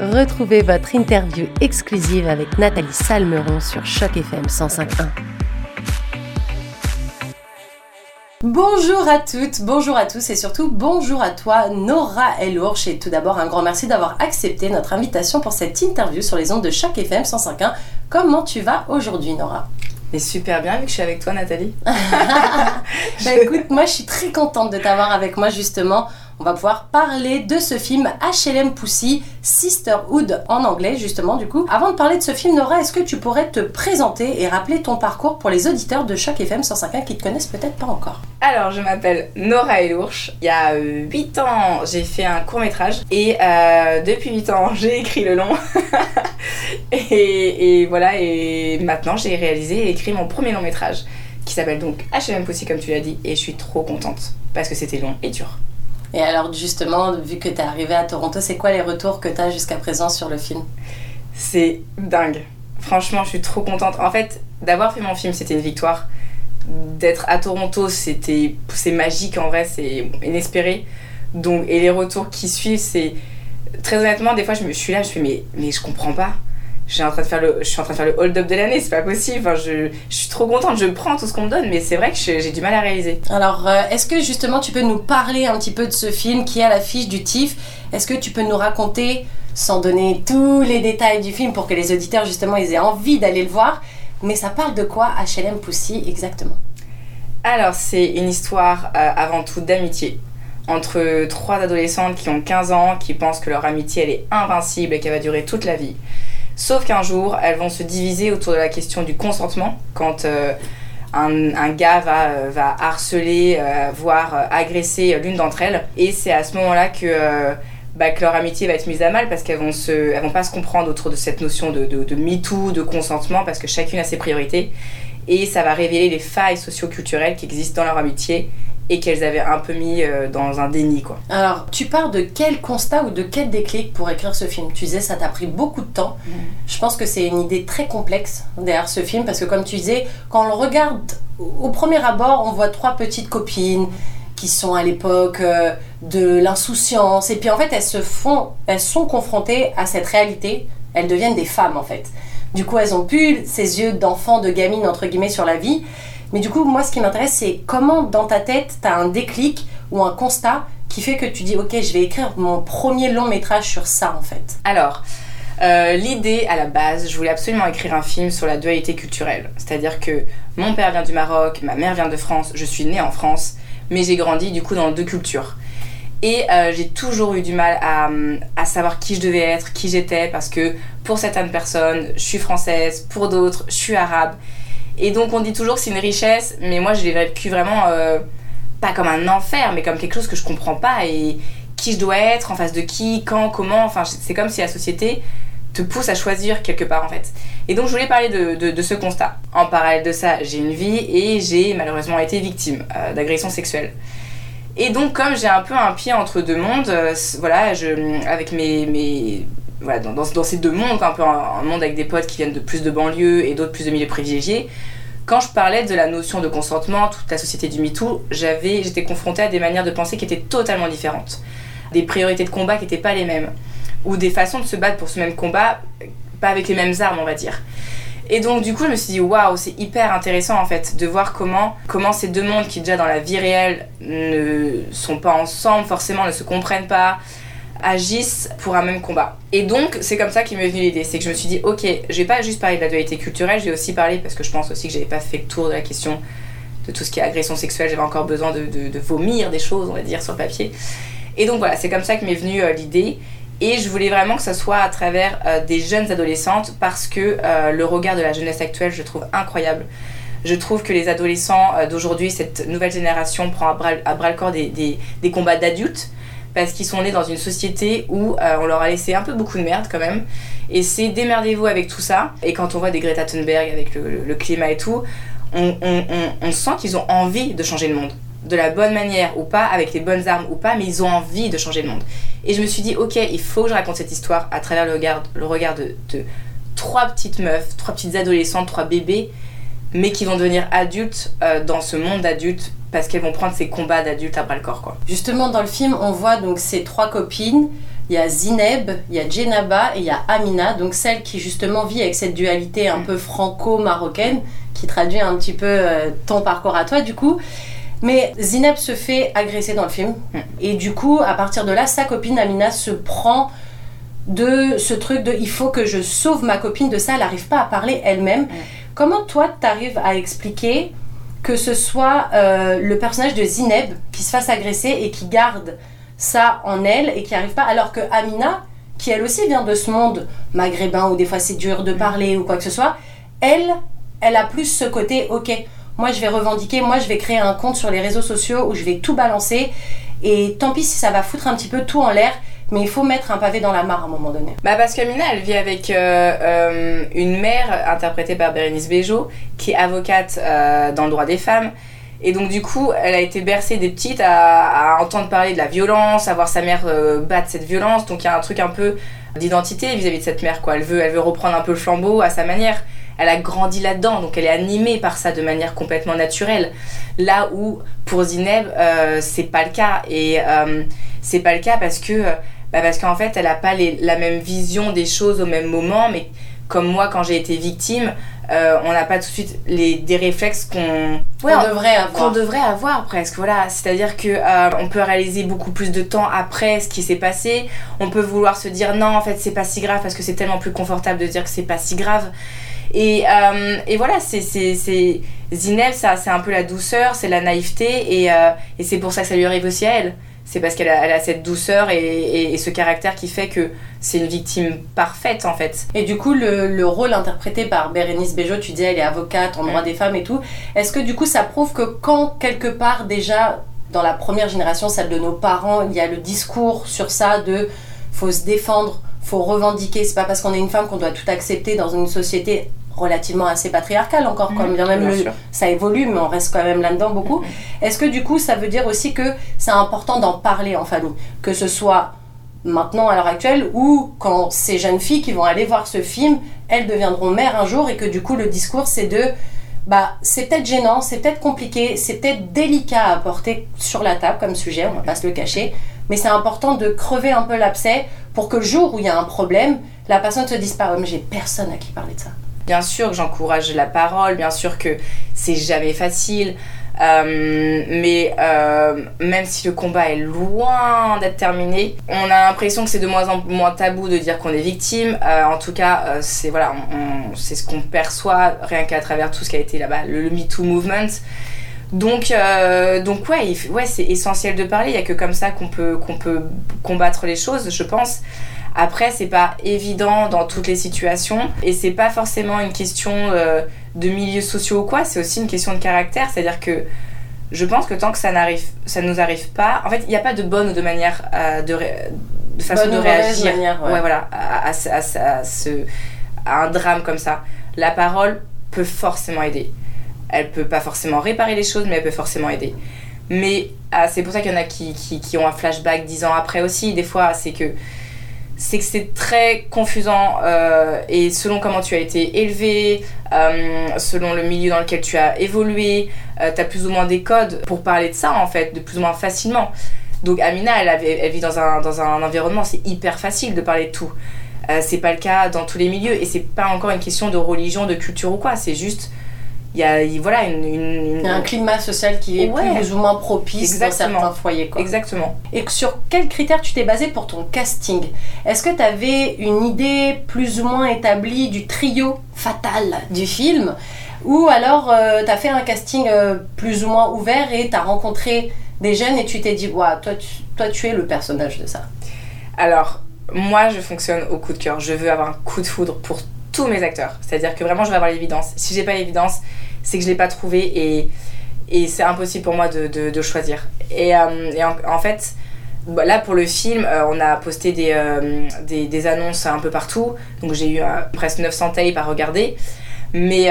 Retrouvez votre interview exclusive avec Nathalie Salmeron sur Choc FM 105.1. Bonjour à toutes, bonjour à tous et surtout bonjour à toi Nora Elourche et tout d'abord un grand merci d'avoir accepté notre invitation pour cette interview sur les ondes de chaque FM 105.1. Comment tu vas aujourd'hui Nora? Mais super bien vu que je suis avec toi Nathalie. bah écoute, moi je suis très contente de t'avoir avec moi justement on va pouvoir parler de ce film HLM Pussy, Sisterhood en anglais justement du coup. Avant de parler de ce film, Nora, est-ce que tu pourrais te présenter et rappeler ton parcours pour les auditeurs de Choc FM 105.1 qui te connaissent peut-être pas encore? Alors, je m'appelle Nora Elourche. Il y a 8 ans, j'ai fait un court métrage et euh, depuis 8 ans, j'ai écrit le long. et, et, voilà, et maintenant j'ai réalisé et écrit mon premier long métrage qui s'appelle donc HLM Pussy comme tu l'as dit et je suis trop contente parce que c'était long et dur. Et alors justement, vu que tu es arrivé à Toronto, c'est quoi les retours que tu as jusqu'à présent sur le film? C'est dingue. Franchement, je suis trop contente. En fait, d'avoir fait mon film, c'était une victoire. D'être à Toronto, c'était c'est magique en vrai, c'est inespéré. Donc et les retours qui suivent, c'est très honnêtement, des fois je me suis là, je fais mais mais je comprends pas suis en train de faire le, je suis en train de faire le hold-up de l'année, c'est pas possible. Enfin, je, je, suis trop contente, je prends tout ce qu'on me donne, mais c'est vrai que j'ai du mal à réaliser. Alors, euh, est-ce que justement tu peux nous parler un petit peu de ce film qui est à l'affiche du TIFF? Est-ce que tu peux nous raconter, sans donner tous les détails du film pour que les auditeurs justement ils aient envie d'aller le voir, mais ça parle de quoi HLM Pussy exactement? Alors, c'est une histoire euh, avant tout d'amitié entre trois adolescentes qui ont 15 ans, qui pensent que leur amitié elle est invincible et qu'elle va durer toute la vie. Sauf qu'un jour, elles vont se diviser autour de la question du consentement quand euh, un, gars va, euh, va harceler, euh, voire agresser l'une d'entre elles. Et c'est à ce moment-là que, bah, que leur amitié va être mise à mal parce qu'elles vont, se, elles vont pas se comprendre autour de cette notion de, de, de MeToo, de consentement, parce que chacune a ses priorités. Et ça va révéler les failles socio-culturelles qui existent dans leur amitié et qu'elles avaient un peu mis euh, dans un déni quoi. Alors, tu pars de quel constat ou de quel déclic pour écrire ce film? Tu disais ça t'a pris beaucoup de temps. Mm. Je pense que c'est une idée très complexe derrière ce film parce que comme tu disais, quand on le regarde au premier abord, on voit trois petites copines qui sont à l'époque euh, de l'insouciance et puis en fait elles se font elles sont confrontées à cette réalité, elles deviennent des femmes en fait. Du coup, elles ont plus ces yeux d'enfant, de gamine entre guillemets sur la vie mais du coup, moi, ce qui m'intéresse, c'est comment dans ta tête, tu as un déclic ou un constat qui fait que tu dis, ok, je vais écrire mon premier long métrage sur ça, en fait. Alors, euh, l'idée à la base, je voulais absolument écrire un film sur la dualité culturelle. C'est-à-dire que mon père vient du Maroc, ma mère vient de France, je suis née en France, mais j'ai grandi du coup dans deux cultures. Et euh, j'ai toujours eu du mal à, à, savoir qui je devais être, qui j'étais, parce que pour certaines personnes, je suis française, pour d'autres, je suis arabe. Et donc on dit toujours que c'est une richesse, mais moi je l'ai vécu vraiment euh, pas comme un enfer, mais comme quelque chose que je comprends pas et qui je dois être, en face de qui, quand, comment. Enfin, c'est comme si la société te pousse à choisir quelque part en fait. Et donc je voulais parler de, ce constat. En parallèle de ça, j'ai une vie et j'ai malheureusement été victime euh, d'agressions sexuelles. Et donc comme j'ai un peu un pied entre deux mondes, euh, voilà, avec mes dans, ces deux mondes, un peu un, monde avec des potes qui viennent de plus de banlieues et d'autres plus de milieux privilégiés, quand je parlais de la notion de consentement, toute la société du MeToo, j'avais, j'étais confrontée à des manières de penser qui étaient totalement différentes. Des priorités de combat qui n'étaient pas les mêmes. Ou des façons de se battre pour ce même combat, pas avec les mêmes armes, on va dire. Et donc du coup, je me suis dit waouh, c'est hyper intéressant en fait de voir comment comment ces deux mondes qui déjà dans la vie réelle ne sont pas ensemble, forcément ne se comprennent pas, agissent pour un même combat. Et donc, c'est comme ça qu'il m'est venu l'idée. C'est que je me suis dit, ok, je vais pas juste parler de la dualité culturelle, je vais aussi parler, parce que je pense aussi que j'avais pas fait le tour de la question de tout ce qui est agression sexuelle, j'avais encore besoin de, vomir des choses, on va dire, sur le papier. Et donc voilà, c'est comme ça que m'est venue euh, l'idée. Et je voulais vraiment que ça soit à travers euh, des jeunes adolescentes, parce que euh, le regard de la jeunesse actuelle, je trouve incroyable. Je trouve que les adolescents d'aujourd'hui, cette nouvelle génération, prend à bras, le corps des combats d'adultes parce qu'ils sont nés dans une société où euh, on leur a laissé un peu beaucoup de merde quand même. Et c'est démerdez-vous avec tout ça. Et quand on voit des Greta Thunberg avec le, climat et tout, on, sent qu'ils ont envie de changer le monde. De la bonne manière ou pas, avec les bonnes armes ou pas, mais ils ont envie de changer le monde. Et je me suis dit, ok, il faut que je raconte cette histoire à travers le regard, le regard de, de trois petites meufs, trois petites adolescentes, trois bébés, mais qui vont devenir adultes euh, dans ce monde d'adultes parce qu'elles vont prendre ces combats d'adultes à bras le corps quoi. Justement dans le film on voit donc ces trois copines il y a Zineb, il y a Djenaba et il y a Amina, donc celle qui justement vit avec cette dualité un peu franco-marocaine, qui traduit un petit peu euh, ton parcours à toi du coup. Mais Zineb se fait agresser dans le film. Et du coup, à partir de là, sa copine Amina se prend de ce truc de il faut que je sauve ma copine de ça, elle n'arrive pas à parler elle-même. Comment toi, tu arrives à expliquer que ce soit euh, le personnage de Zineb qui se fasse agresser et qui garde ça en elle et qui arrive pas, alors que Amina, qui elle aussi vient de ce monde maghrébin où des fois c'est dur de parler ou quoi que ce soit, elle, elle a plus ce côté, ok, moi je vais revendiquer, moi je vais créer un compte sur les réseaux sociaux où je vais tout balancer et tant pis si ça va foutre un petit peu tout en l'air, mais il faut mettre un pavé dans la mare à un moment donné. Bah parce qu'Amina, elle vit avec euh, euh, une mère interprétée par Bérénice Bejo, qui est avocate euh, dans le droit des femmes. Et donc du coup, elle a été bercée des petites à, entendre parler de la violence, à voir sa mère battre cette violence. Donc il y a un truc un peu d'identité vis-à-vis de cette mère. Quoi. Elle, veut, elle veut reprendre un peu le flambeau à sa manière. Elle a grandi là-dedans, donc elle est animée par ça de manière complètement naturelle. Là où pour Zineb, c'est pas le cas. Et c'est pas le cas parce que bah parce qu'en fait, elle n'a pas les, la même vision des choses au même moment, mais comme moi, quand j'ai été victime, euh, on n'a pas tout de suite les, des réflexes qu'on devrait avoir. Qu'on devrait avoir presque, voilà. C'est-à-dire que euh, on peut réaliser beaucoup plus de temps après ce qui s'est passé. On peut vouloir se dire non, en fait, c'est pas si grave parce que c'est tellement plus confortable de dire que c'est pas si grave. Et, euh, et voilà, c'est Zineb, ça, c'est un peu la douceur, c'est la naïveté, et, et c'est pour ça que ça lui arrive aussi à elle c'est parce qu'elle a, elle a, cette douceur et, et, ce caractère qui fait que c'est une victime parfaite en fait. Et du coup, le, le rôle interprété par Bérénice Bejo, tu disais elle est avocate en droit des femmes et tout, est-ce que du coup ça prouve que quand quelque part déjà dans la première génération, celle de nos parents, il y a le discours sur ça de faut se défendre, faut revendiquer, c'est pas parce qu'on est une femme qu'on doit tout accepter dans une société relativement assez patriarcal encore, comme bien même le, ça évolue, mais on reste quand même là-dedans beaucoup. Est-ce que du coup, ça veut dire aussi que c'est important d'en parler en famille, que ce soit maintenant à l'heure actuelle ou quand ces jeunes filles qui vont aller voir ce film, elles deviendront mères un jour et que du coup le discours c'est de bah c'est peut-être gênant, c'est peut-être compliqué, c'est peut-être délicat à porter sur la table comme sujet, on va pas se le cacher, mais c'est important de crever un peu l'abcès pour que le jour où il y a un problème, la personne se dise pas mais j'ai personne à qui parler de ça. Bien sûr que j'encourage la parole, bien sûr que c'est jamais facile. Euh, mais euh, même si le combat est loin d'être terminé, on a l'impression que c'est de moins en moins tabou de dire qu'on est victime. Euh, en tout cas, c'est ce qu'on perçoit rien qu'à travers tout ce qui a été là-bas, le, le MeToo movement. Donc, donc ouais, ouais c'est essentiel de parler. Il n'y a que comme ça qu'on peut, qu'on peut combattre les choses, je pense. Après, c'est pas évident dans toutes les situations et c'est pas forcément une question euh, de milieux sociaux ou quoi, c'est aussi une question de caractère. C'est-à-dire que je pense que tant que ça n'arrive, ça nous arrive pas, en fait, il n'y a pas de bonne ou de manière euh, de, de, façon bonne de réagir. Manière, ouais. ouais. voilà, à, à, à, ce, à un drame comme ça. La parole peut forcément aider. Elle peut pas forcément réparer les choses, mais elle peut forcément aider. Mais ah, c'est pour ça qu'il y en a qui, qui, qui, ont un flashback dix ans après aussi. Des fois, c'est que c'est que c'est très confusant euh, et selon comment tu as été élevé, euh, selon le milieu dans lequel tu as évolué, euh, tu as plus ou moins des codes pour parler de ça en fait, de plus ou moins facilement. Donc Amina, elle, vit dans un, dans un environnement, c'est hyper facile de parler de tout. Euh, c'est pas le cas dans tous les milieux et c'est pas encore une question de religion, de culture ou quoi, c'est juste il y a voilà une, une, un climat social qui est Ouais. plus ou moins propice Exactement. dans certains foyers. Quoi. Exactement. Et sur quels critères tu t'es basé pour ton casting? Est-ce que tu avais une idée plus ou moins établie du trio fatal du film? Ou alors euh, tu as fait un casting euh, plus ou moins ouvert et tu as rencontré des jeunes et tu t'es dit, ouais, toi, tu, toi tu es le personnage de ça? Alors, moi je fonctionne au coup de cœur. Je veux avoir un coup de foudre pour tous mes acteurs. C'est-à-dire que vraiment je veux avoir l'évidence. Si j'ai pas l'évidence, c'est que je l'ai pas trouvé et, et c'est impossible pour moi de, de, choisir. Et, euh, en, fait, bah, là pour le film, euh, on a posté des, euh, des, des, annonces un peu partout. Donc j'ai eu presque 900 tapes à regarder. Mais,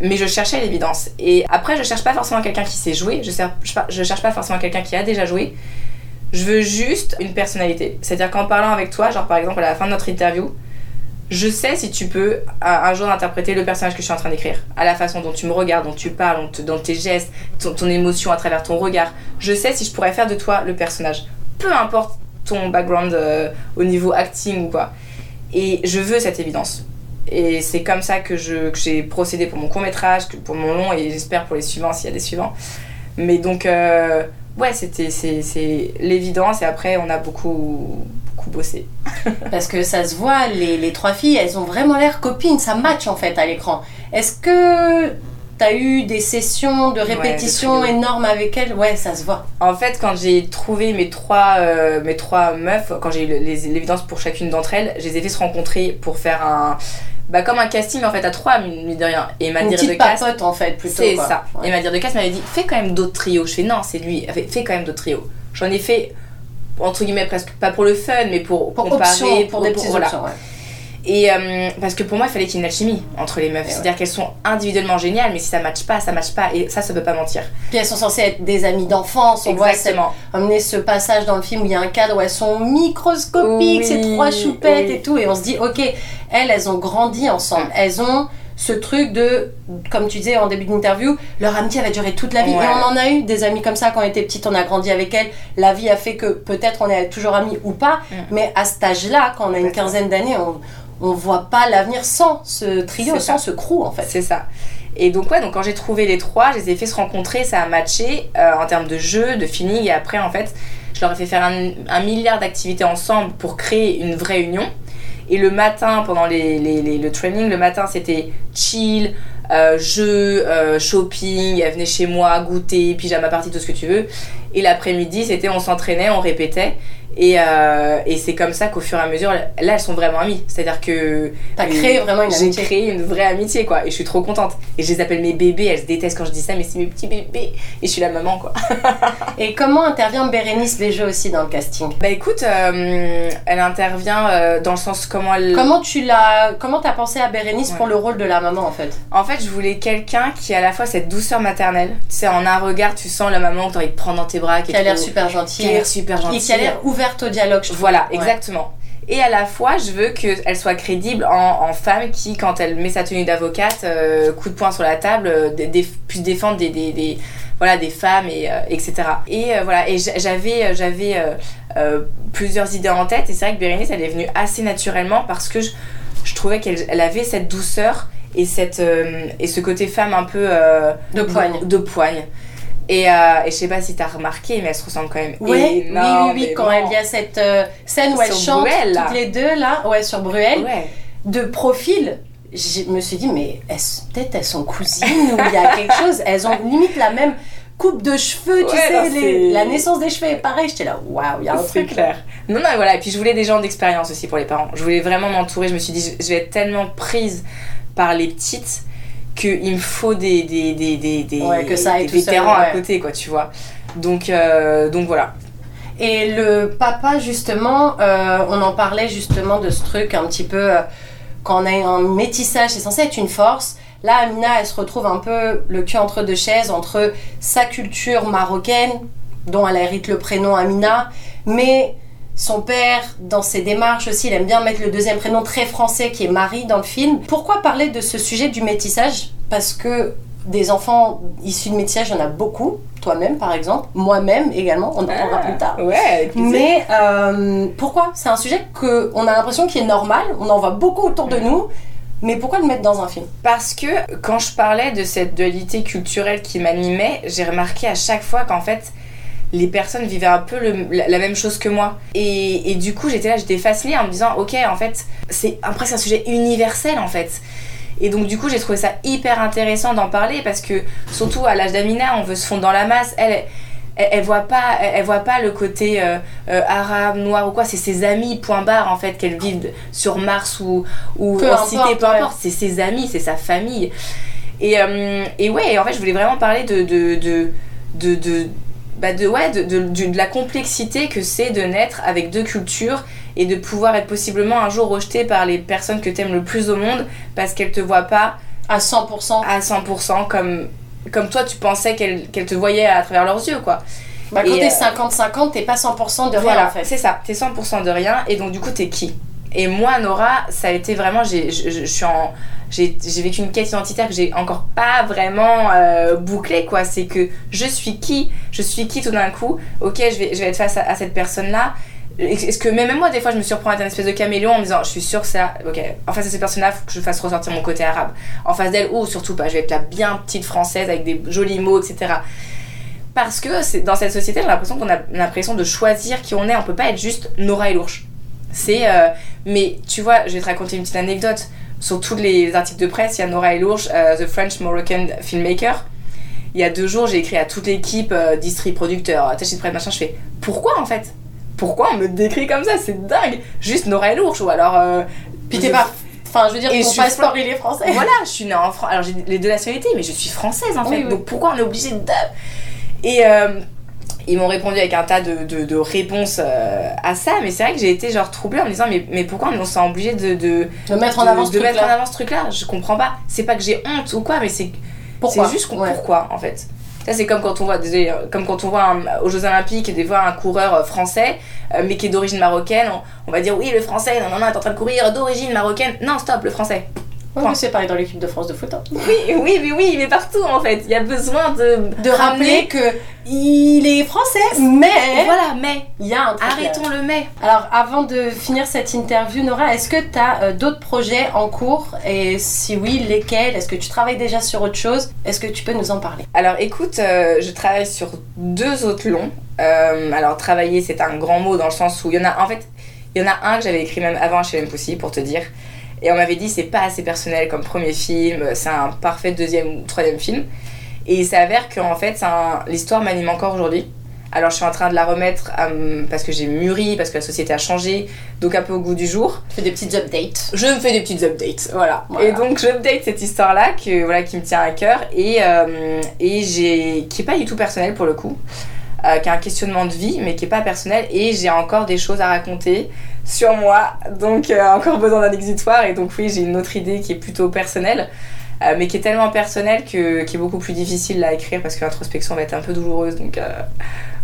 mais je cherchais l'évidence. Et après, je cherche pas forcément quelqu'un qui sait jouer. Je cherche je cherche pas forcément quelqu'un qui a déjà joué. Je veux juste une personnalité. C'est-à-dire qu'en parlant avec toi, genre par exemple à la fin de notre interview, je sais si tu peux un, jour interpréter le personnage que je suis en train d'écrire, à la façon dont tu me regardes, dont tu parles, dans tes gestes, ton, émotion à travers ton regard. Je sais si je pourrais faire de toi le personnage. Peu importe ton background euh, au niveau acting ou quoi. Et je veux cette évidence. Et c'est comme ça que j'ai procédé pour mon court métrage, pour mon long et j'espère pour les suivants s'il y a des suivants. Mais donc, euh, ouais, c'était l'évidence et après on a beaucoup, beaucoup bossé. Parce que ça se voit, les, les trois filles, elles ont vraiment l'air copines, ça match en fait à l'écran. Est-ce que t'as eu des sessions de répétition énormes avec elles? Ouais, ça se voit. En fait, quand j'ai trouvé mes trois, euh, mes trois meufs, quand j'ai eu l'évidence pour chacune d'entre elles, je les ai fait se rencontrer pour faire un. Bah, comme un casting en fait à trois, mine de rien. Et ma Une dire de papote en fait, plutôt. C'est ça. Ouais. Et ma dire de cast m'avait dit fais quand même d'autres trios. Je fais non, c'est lui. Fait fais quand même d'autres trios. J'en ai fait entre guillemets presque pas pour le fun, mais pour, Pour comparer, option, pour, des petites voilà. options. ouais. Et euh, parce que pour moi, il fallait qu'il y ait une alchimie entre les meufs. C'est-à-dire qu'elles sont individuellement géniales, mais si ça matche pas, ça match pas. Et ça, ça peut pas mentir. Puis elles sont censées être des amies d'enfance. On voit Exactement. amener ce passage dans le film où il y a un cadre où elles sont microscopiques, Oui, ces trois choupettes oui. et tout, et on se dit, ok, elles, elles ont grandi ensemble. Mm. Elles ont ce truc de, comme tu disais en début d'interview, leur amitié va durer toute la vie. Ouais. Et on en a eu des amis comme ça quand on était petite, on a grandi avec elles. La vie a fait que peut-être on est toujours amis ou pas, Mm. mais à cet âge-là, quand on a une quinzaine d'années, on on voit pas l'avenir sans ce trio, sans ça. ce crew en fait. C'est ça. Et donc ouais, donc quand j'ai trouvé les trois, je les ai fait se rencontrer, ça a matché euh, en termes de jeu, de feeling, et après en fait, je leur ai fait faire un, un milliard d'activités ensemble pour créer une vraie union. Et le matin, pendant les, les- le training, le matin c'était chill, euh, jeu, euh, shopping, elle venait chez moi, goûter, pyjama party, tout ce que tu veux. Et l'après-midi, c'était on s'entraînait, on répétait. Et, euh, et c'est comme ça qu'au fur et à mesure, là elles sont vraiment amies. C'est-à-dire que T'as créé vraiment une j'ai amitié. créé une vraie amitié quoi. Et je suis trop contente. Et je les appelle mes bébés elles se détestent quand je dis ça mais c'est mes petits bébés. Et je suis la maman quoi. Et comment intervient Bérénice Léger aussi dans le casting? Bah écoute euh, elle intervient euh, dans le sens comment elle Comment tu l'as, comment t'as pensé à Bérénice Ouais. pour le rôle de la maman en fait? En fait je voulais quelqu'un qui a à la fois cette douceur maternelle tu sais en un regard tu sens la maman que t'as envie de prendre dans tes bras Qui a l'air super qui a gentille l'air super et gentille qui a l'air ouverte au dialogue. je. Voilà, Ouais. exactement. Et à la fois, je veux qu'elle soit crédible en, en femme qui, quand elle met sa tenue d'avocate, euh, coup de poing sur la table, euh, dé- puisse défendre des, des, des- voilà, des femmes, et, euh, etc. Et euh, voilà, et j'avais, j'avais plusieurs idées en tête, et c'est vrai que Bérénice, elle est venue assez naturellement parce que je, je trouvais qu'elle elle avait cette douceur et, cette, et ce côté femme un peu... De poigne. De poigne. Et, euh, et je sais pas si t'as remarqué, mais elle se ressemble quand même Ouais, oui, oui, oui, quand il y a cette euh, scène où elles chantent Bruel, toutes les deux là, ouais, sur Bruel, Ouais. de profil, je me suis dit, mais elles- peut-être elles sont cousines ou il y a quelque chose, elles ont limite la même coupe de cheveux, tu Ouais, sais, non, les- c'est- la naissance des cheveux est pareil, j'étais là, waouh, il y a un truc. clair. Non, non, voilà. Et puis je voulais des gens d'expérience aussi pour les parents. Je voulais vraiment m'entourer. Je me suis dit, je- je vais être tellement prise par les petites qu'il me faut des, des, des, des, des, Ouais, que ça des tout seul, vétérans à côté, quoi, tu vois. Donc, euh, donc voilà. Et le papa, justement, euh, on en parlait justement de ce truc un petit peu. euh, quand on a un métissage, c'est censé être une force. Là, Amina, elle se retrouve un peu le cul entre deux chaises, entre sa culture marocaine, dont elle hérite le prénom Amina, mais son père, dans ses démarches aussi, il aime bien mettre le deuxième prénom très français qui est Marie dans le film. Pourquoi parler de ce sujet du métissage? Parce que des enfants issus de métissage, il y en a beaucoup. Toi-même, par exemple. Moi-même également. On en parlera plus tard. Ouais. Mais euh, pourquoi? C'est un sujet qu'on a l'impression qui est normal, on en voit beaucoup autour de nous, mais pourquoi le mettre dans un film? Parce que quand je parlais de cette dualité culturelle qui m'animait, j'ai remarqué à chaque fois qu'en fait, les personnes vivaient un peu le- la, la même chose que moi. Et, et du coup, j'étais là, j'étais fascinée en me disant, ok, en fait, c'est après c'est un sujet universel en fait. Et donc du coup, j'ai trouvé ça hyper intéressant d'en parler parce que surtout à l'âge d'Amina, on veut se fondre dans la masse. Elle, elle, elle voit pas, elle, elle voit pas le côté euh, euh, arabe, noir ou quoi. C'est ses amis, point barre en fait, qu'elle vit sur Mars ou, ou Peu en cité, importe, peu ouais. importe. C'est ses amis, c'est sa famille. Et, euh, et ouais, en fait, je voulais vraiment parler de, de, de, de, de, bah de, ouais, de, de, la complexité que c'est de naître avec deux cultures et de pouvoir être possiblement un jour rejeté par les personnes que t'aimes le plus au monde parce qu'elles te voient pas À 100%. à 100% comme, comme toi tu pensais qu'elles qu'elles te voyaient à travers leurs yeux, quoi. Bah, quand t'es euh, 50-50, t'es pas 100% de rien Voilà, en fait. c'est ça, t'es 100% de rien et donc du coup t'es qui? Et moi, Nora, ça a été vraiment, j'ai, vécu une quête identitaire que j'ai encore pas vraiment euh, bouclée quoi. C'est que je suis qui? Je suis qui tout d'un coup? Ok, je vais, être face à, cette personne-là. Est-ce que même moi, des fois, je me surprends à être un espèce de caméléon en me disant, je suis sûre que ça. Ok, en face de ces personnes-là, faut que je fasse ressortir mon côté arabe. En face d'elle, ou surtout pas, je vais être la bien petite française avec des jolis mots, etc. Parce que dans cette société, j'ai l'impression qu'on a l'impression de choisir qui on est. On peut pas être juste Nora et Lourche. C'est. euh, mais tu vois, je vais te raconter une petite anecdote. Sur tous les articles de presse, il y a Nora Elourge, euh, The French Moroccan Filmmaker. Il y a deux jours, j'ai écrit à toute l'équipe, euh, district, producteur, attaché de presse, machin. Je fais pourquoi en fait? Pourquoi on me décrit comme ça? C'est dingue Juste Nora Elourge ou alors. euh, Puis je- t'es pas. Enfin, je veux dire, Et ton passeport, il est français. voilà, je suis née en France. Alors j'ai les deux nationalités, mais je suis française en fait. Oui. Donc pourquoi on est obligé de. Et euh, ils m'ont répondu avec un tas de, de- de réponses euh, à ça, mais c'est vrai que j'ai été genre troublée en me disant mais, mais pourquoi on s'est obligé de, de, De mettre en avant ce de mettre en truc-là. avant ce truc-là Je comprends pas. C'est pas que j'ai honte ou quoi, mais c'est Pourquoi c'est juste Ouais. pourquoi en fait. Ça c'est comme quand on voit désolé, euh, comme quand on voit un- aux Jeux Olympiques des fois un coureur euh, français euh, mais qui est d'origine marocaine, on, on va dire oui le français non non non est en train de courir d'origine marocaine. Non stop le français. Oui, c'est pareil dans l'équipe de France de foot. hein. Oui, oui, mais oui, mais partout en fait. Il y a besoin de, De rappeler que il est français, mais Voilà, mais. il y a un là. Arrêtons le mais. Alors, avant de finir cette interview, Nora, est-ce que tu as d'autres projets en cours? Et si oui, lesquels? Est-ce que tu travailles déjà sur autre chose? Est-ce que tu peux nous en parler? Alors écoute, euh, je travaille sur deux autres longs. Euh, alors travailler, c'est un grand mot dans le sens où il y en a. En fait, il y en a un que j'avais écrit même avant chez Pussy pour te dire. Et on m'avait dit c'est pas assez personnel comme premier film, c'est un parfait deuxième ou troisième film. Et il s'avère qu'en fait, un- l'histoire m'anime encore aujourd'hui. Alors je suis en train de la remettre euh, parce que j'ai mûri, parce que la société a changé, donc un peu au goût du jour. Tu fais des petites updates. Je me fais des petites updates, voilà. Voilà. Et donc j'update cette histoire-là que voilà qui me tient à cœur et euh, et j'ai qui est pas du tout personnel pour le coup, euh, qui est un questionnement de vie mais qui est pas personnel et j'ai encore des choses à raconter sur moi, donc euh, encore besoin d'un exutoire. Et donc oui j'ai une autre idée qui est plutôt personnelle. euh, mais qui est tellement personnelle que qui est beaucoup plus difficile à écrire parce que l'introspection va être un peu douloureuse. Donc euh,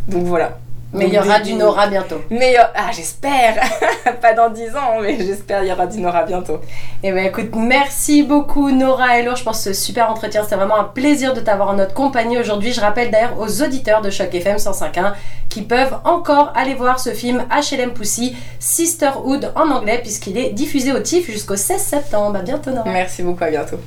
donc voilà Mais il y aura du Nora bientôt. mais ah j'espère pas dans 10 ans mais j'espère il y aura du Nora bientôt Eh ben écoute, merci beaucoup Nora et Laure. Je pense que ce super entretien, c'était vraiment un plaisir de t'avoir en notre compagnie aujourd'hui. Je rappelle d'ailleurs aux auditeurs de Choc FM 105.1 qui peuvent encore aller voir ce film HLM Pussy, Sisterhood en anglais, puisqu'il est diffusé au TIFF jusqu'au 16 septembre. À bientôt Nora. Merci beaucoup, à bientôt.